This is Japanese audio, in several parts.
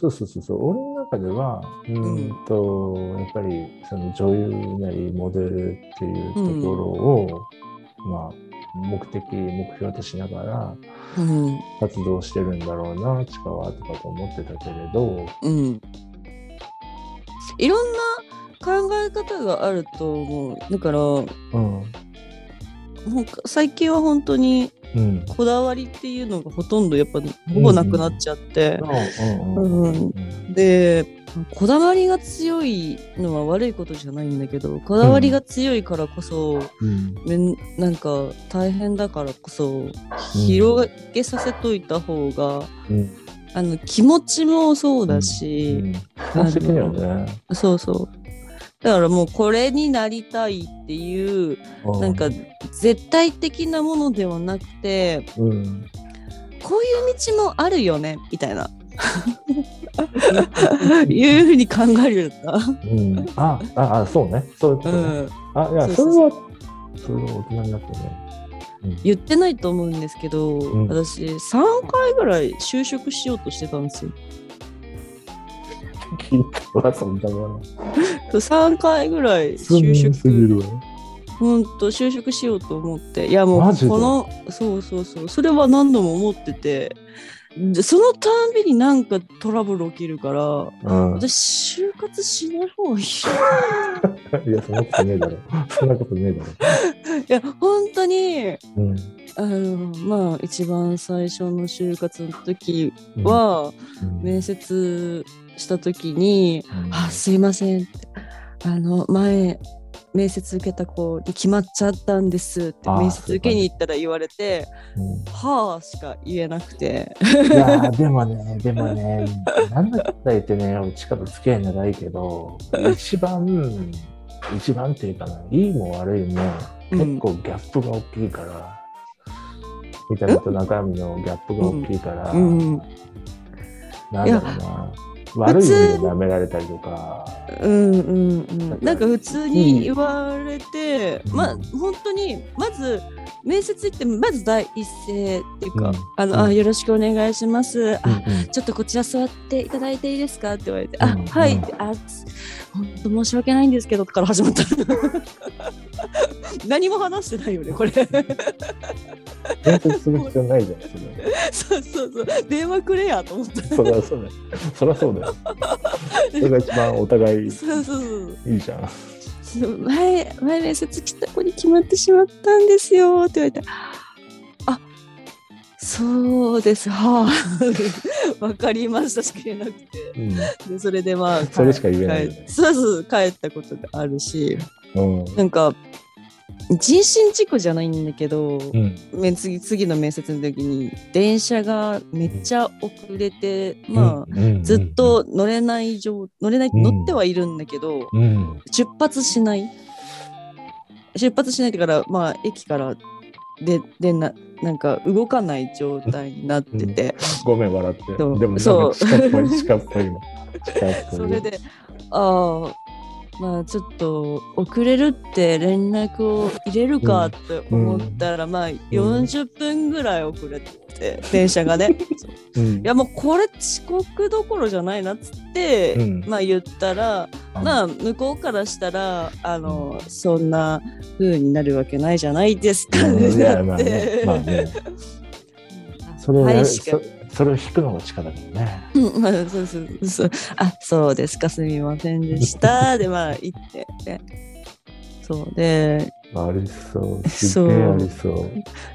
そうそうそうそう。俺の中ではうーんと、やっぱりその女優なりモデルっていうところを、まあ目的目標としながらうん。活動してるんだろうなチカはとかと思ってたけれど、うん。いろんな考え方があると思う。だからもうん。う最近は本当にうん。こだわりっていうのがほとんどやっぱほぼなくなっちゃって、でこだわりが強いのは悪いことじゃないんだけどこだわりが強いからこそ、うん。めんなんか大変だからこそ広げさせといた方が、うん。あの気持ちもそうだし、うん。ね。そうそうだからもうこれになりたいっていううなんか絶対的なものではなくてうん。こういう道もあるよねみたいな。いうふうに考えるようになあああそうね。そういうこた、とね、うん、あいやそれはそれは大人になってね、うん。言ってないと思うんですけど、ん。私3回ぐらい就職しようとしてたんですよ。聞いたわそんなもん3回ぐらいすぎ就職るわ。ほんと就職しようと思って。いやもうこのそうそうそう。それは何度も思ってて。でそのたんびになんかトラブル起きるからうん。私就活しない方がいい いやそんなことねえだろ。そんなことねえだろ。いや本当にうん。あのまあ一番最初の就活の時は、うん。面接した時に「うん。あすいません」って「あの前面接受けた子に決まっちゃったんです」って面接受けに行ったら言われてうん「はあ」しか言えなくて。いやーでもね、でもね、なんだかんだ言ってね、うちから付き合い長いけど、一番、一番っていうかな、いいも悪いも、結構ギャップが大きいから、見た目と中身のギャップが大きいから、うん。なんだろうな、悪い意味で舐められたりとか、うんうんうん。なんか普通に言われて、うん。まあ本当にまず面接行ってまず第一声っていうか「うん。あのうん。あよろしくお願いします」あうんうん。ちょっとこちら座っていただいていいですかって言われて、うんあ、はい、うんあ、本当申し訳ないんですけど、から始まった。何も話してないよね、これ。面接する必要ないじゃん、そうそうそう、電話くれやと思った。そりゃそうだよ。そりゃそうだよ。それが一番お互い。いいじゃん。前、前面接来た子に決まってしまったんですよって言われて、あ、そうです、はあ、わかりましたしか言えなくて。うんで、それでまあ、それしか言えないよね帰そうそう、帰ったことがあるし、うんなんか、人身事故じゃないんだけど、うん。め次次の面接の時に電車がめっちゃ遅れて、まあ、あずっと乗れない状乗れない、うん。乗ってはいるんだけどうん。出発しない。出発しないからまあ駅からででななんか動かない状態になってて、ごめん笑って。でもそう。か近っぽい近っぽい。今近っぽい。それでああまあちょっと遅れるって連絡を入れるかって思ったら、まあ40分ぐらい遅れて、電車がね。うん。いやもうこれ遅刻どころじゃないなっつって、うん。まあ言ったら、まあ向こうからしたらあの、そんな風になるわけないじゃないですか、うん。いやまあだって。ねまあね。それをやるはいそそれを引くのが力だよね。うんまあそうそうそう。あそうですかすみませんでした。でまあ言ってでそうで。ありそう。すっげえありそう。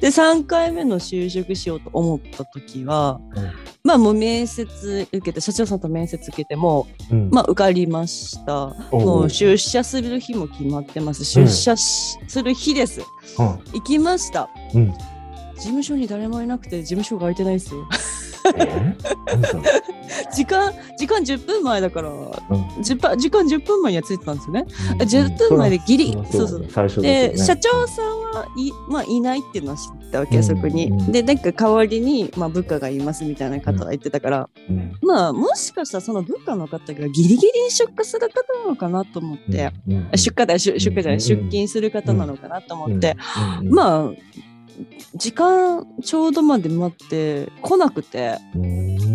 で3回目の就職しようと思った時は、うん。まあもう面接受けて社長さんと面接受けてもうん。まあ受かりました。もう出社する日も決まってます。出社し、する日です。行きました。事務所に誰もいなくて事務所が空いてないですよ 時間時間10分前だから。うん。時間時間10分前には着いてたんですよね。うん。10分前でギリ。そそうそう。だね最初だで、とね社長さんはい,、まあ、いないっていうのは知ったわけ、うん。そこに。うん。でなんか代わりに、まあ、部下がいますみたいな方が言ってたから、うん。まあもしかしたらその部下の方がギリギリに出荷する方なのかなと思って、出荷だ出出荷じゃない、うん。出勤する方なのかなと思って、うん。うん。まあ時間ちょうどまで待って来なくてうん。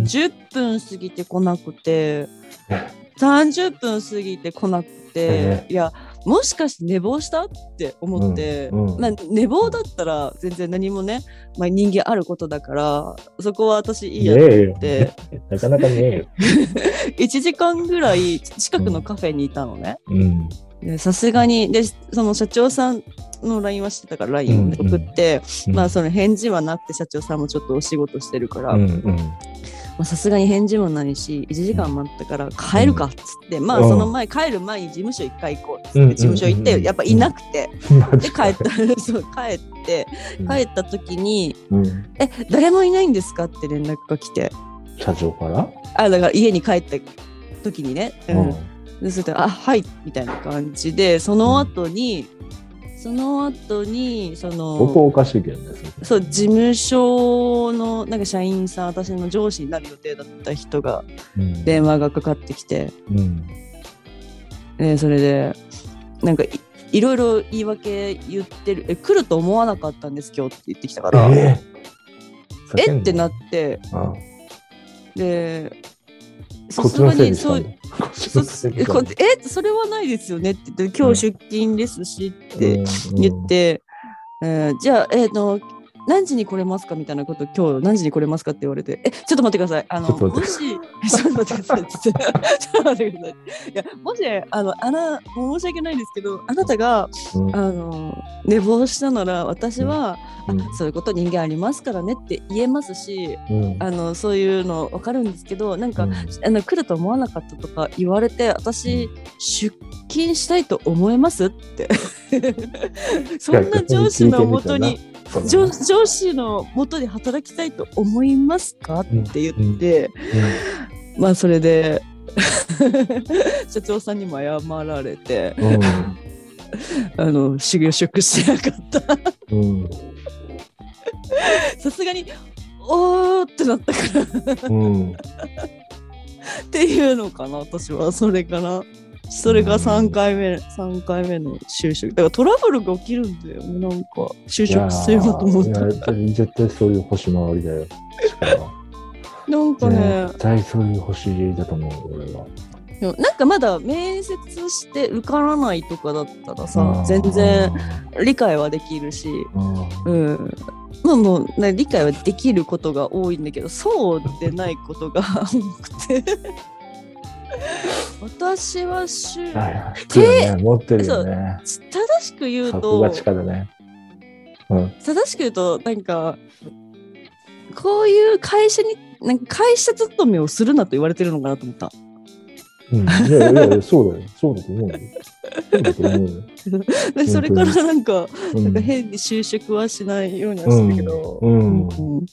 10分過ぎてこなくてえ。30分過ぎてこなくて、えいやもしかして寝坊した？って思って、うんうん。まあ、寝坊だったら全然何もね、まあ、人間あることだからそこは私いいやとねえよ思って、なかなかねえよ。1時間ぐらい近くのカフェにいたのね。うん。でさすがにでその社長さんの LINE はしてたから LINE を送って、まあその返事はなくて社長さんもちょっとお仕事してるから、うんうん。まあさすがに返事もないし1時間待ったから帰るかっつって、まあうんその前帰る前に事務所一回行こうっつって、うん。事務所行ってやっぱいなくて、で帰った そう帰って帰った時にうん「え誰もいないんですか?」って連絡が来て。社長から？あだから家に帰った時にね、うん。うんでそれで「あはい」みたいな感じでその後に、その後にそのここおかしいけどね。そう事務所のなんか社員さん私の上司になる予定だった人がうん。電話がかかってきて、うん。でそれでなんかいいろいろ言い訳言ってる。え来ると思わなかったんです今日って言ってきたから、ええ？ってなって。あでさこっちにそうせいにしたんだ。えそれはないですよねって言って今日出勤ですしって言っ、て、えーじゃあえっ、と何時に来れますか？みたいなこと今日何時に来れますか？って言われてえちょっと待ってください。あのもしちょっと待ってください。ちょっと待ってください。いやもしあのあなもう申し訳ないんですけどあなたがうん。あの寝坊したなら私は、うん。あそういうこと人間ありますからねって言えますしうん。あのそういうの分かるんですけどなんか、うん。あの来ると思わなかったとか言われて私、出勤したいと思いますって。そんな上司のもとに上上司のもとで働きたいと思いますか？って言って、まあそれで 社長さんにも謝られて。うん。あの修行職しなかった。うん。うんさすがにおーってなったから。うん。っていうのかな私は。それかなそれが3回目3回目の就職。だからトラブルが起きるんだよ。ねなんか就職しようと思った。ら絶対そういう星回りだよ。なんかね。絶対そういう星だと思う、俺は。なんかまだ面接して受からないとかだったらさ全然理解はできるし。うん。うん。まあもう、ね、理解はできることが多いんだけどそうでないことが多くて私はしゅはい持ってるよね。正しく言うとね。うん。正しく言うとなんかこういう会社になんか会社勤めをするなと言われてるのかなと思った。うん、いやいやいや、そうだよ。そうだと思うよ。そうだと思うよ。でそれからなんかうんなんか変に就職はしないようにはしてるけど、うん。うん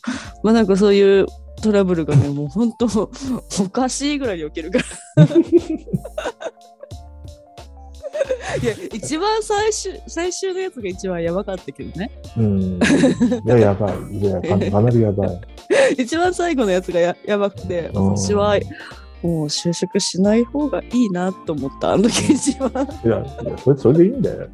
まあなんかそういうトラブルがねもう本当おかしいぐらいに起きるから。いや一番最終最終のやつが一番やばかったけどねうん。いや、やばい。いや、か かなりやばい。一番最後のやつがややばくてうん私はもう就職しない方がいいなと思ったあの時一番いや、いやそれそれでいいんだよ。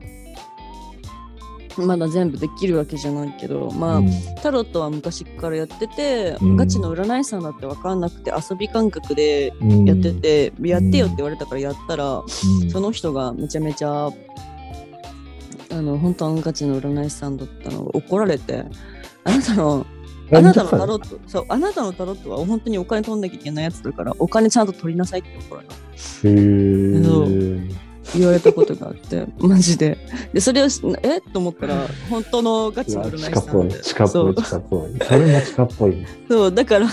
まだ全部できるわけじゃないけどまあ、うん。タロットは昔からやってて、うん。ガチの占い師さんだって分かんなくて遊び感覚でうん。やってて、やってよって言われたからやったら、うん。その人がめちゃめちゃあの本当のガチの占い師さんだったのが怒られてあなたのあなたのタロットそうあなたのタロットは本当にお金取んなきゃいけないやつだからお金ちゃんと取りなさいって怒られた。へー言われたことがあって マジで。でそれをしえ？っと思ったら本当のガチの占い師地下っぽい、さんで。地下っぽい、そう。地下っぽい。それっぽい。そう。だから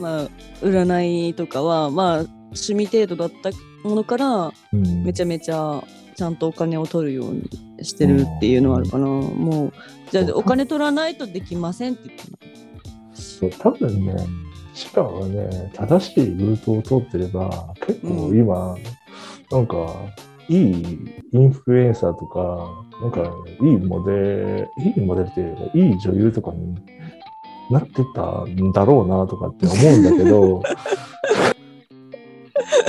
まあ占いとかはまあ趣味程度だったものからうん。めちゃめちゃちゃんとお金を取るようにしてるっていうのはあるかな、もうじゃあお金取らないとできませんって言ってそう、多分ね、地下はね、正しいルートを通ってれば、結構今、なんか、いいインフルエンサーとか、なんか、いいモデル、いいモデルっていうか、いい女優とかになってたんだろうなとかって思うんだけど、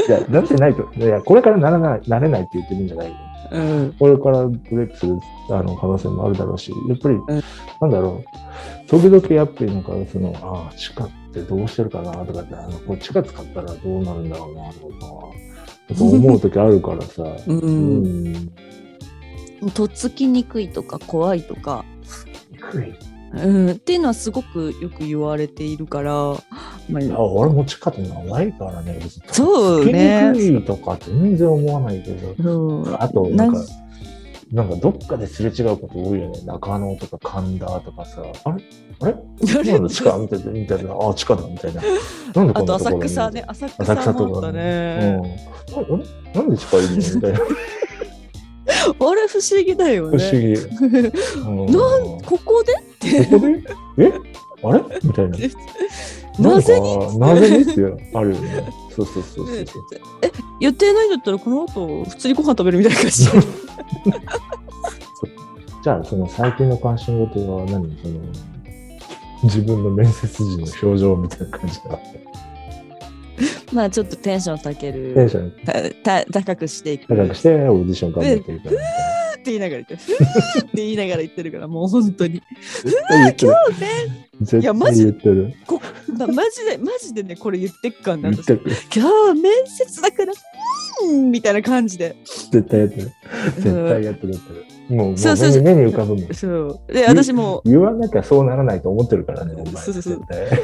いや、なってないと。いや、これからならない、なれないって言ってるんじゃないよ。うんこれからブレイクするあの可能性もあるだろうし、やっぱり、んなんだろう、時々やっぱりなんか、その、ああ、地下ってどうしてるかなとかって、あのこれ地下使ったらどうなるんだろうなとかさ、やっぱ思う時あるからさ。う。うんん。とっつきにくいとか怖いとか。うん、っていうのはすごくよく言われているから、まああ、俺も地下って長いからね。そうねにくいとか全然思わないけど。うんあと、なんかなん、かどっかですれ違うこと多いよね。中野とか神田とかさ。あれ？あれ？あれなんだ地下みたいな、みたいな。あ、地下だみたいな。なんでこあと浅んなところに？草ね、浅草浅草とかね。ね。うん。ああれ？なんで地下いるの？みたいな。あれ不思議だよね。不思議。うんなんここで？ってここで？え？あれ？みたいな。なぜに？なぜにってあるよね。そうそうそうそう そう。え予定ないんだったらこの後普通にご飯食べるみたいな感じ じゃあ、その最近の関心事は何？その自分の面接時の表情みたいな感じだ。まあちょっとテンション下げるテンションたた高くしていく高くしてオーディション頑張ってるからみたいな。って言いながら言ってるふーって言いながら言ってるからもう本当に絶対言ってる。今日ね絶やマジ対言ってる。こまマジでマジでねこれ言ってっかんな。今日面接だからうんみたいな感じで絶対やってる。絶対やってる。やってるもう、そうそうそう目に浮かぶもん。そうで私も言わなきゃそうならないと思ってるからね。そうそうそう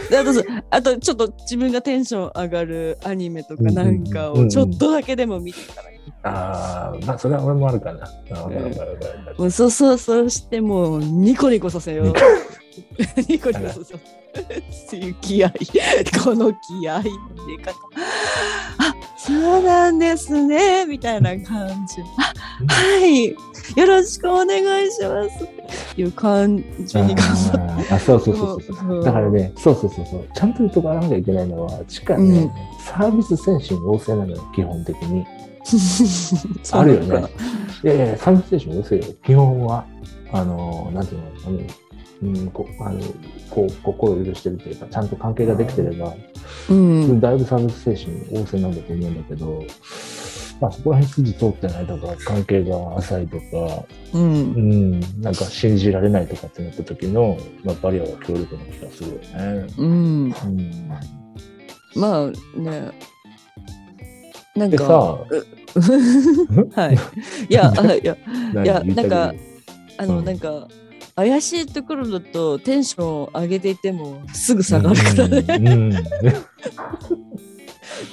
であとあとちょっと自分がテンション上がるアニメとかなんかをちょっとだけでも見てたらいいああ、まあ、それは俺もあるかな。そうそうそうしてもうニコニコさせよう。ニコニコさせよう。っていう気合い。この気合いの入れ方。あそうなんですね。みたいな感じ。あはい。よろしくお願いします。いう感じに頑張って。あそうそうそうそう。そうだからね、そうそうそうそう。ちゃんと言っとかなきゃいけないのは、地下ね、うんサービス精神旺盛なのよ、基本的に。あるよね。いやいや、サービス精神旺盛よ。基本は、あの、なんていうの、あの、うん、こあのこう心を許してるというか、ちゃんと関係ができてれば、うん。だいぶサービス精神旺盛なんだと思うんだけど、まあ、そこら辺筋通ってないとか、関係が浅いとか、う。うんん、なんか信じられないとかってなった時の、まあ、バリアは強力な気がするよね。うん。うん、まあね。なんか。でさ、はい。いや、あいや、何いやなんかあの、うんなんか、怪しいところだとテンションを上げていてもすぐ下がるからね、うんうん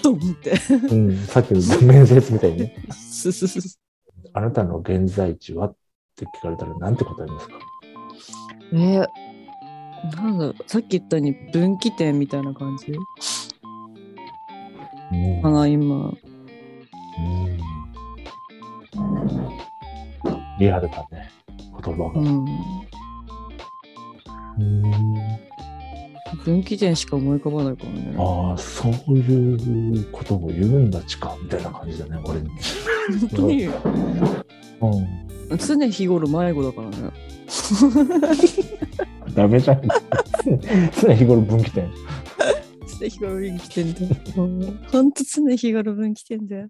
ドンって。うん、さっきの面接みたいにね、すすすあなたの現在地はって聞かれたらなんて答えますか？えーなんだろうさっき言ったように分岐点みたいな感じ？うんかな、今。うんリアルだね、言葉が。うん。うん分岐点しか思い浮かばないからね。ああ、そういうことを言うんだ、地下みたいな感じだね、俺に。本当に、うん常日頃迷子だからね。ダメじゃん。常日頃分岐点。常日頃分岐点だよ。ほんと常日頃分岐点だよ。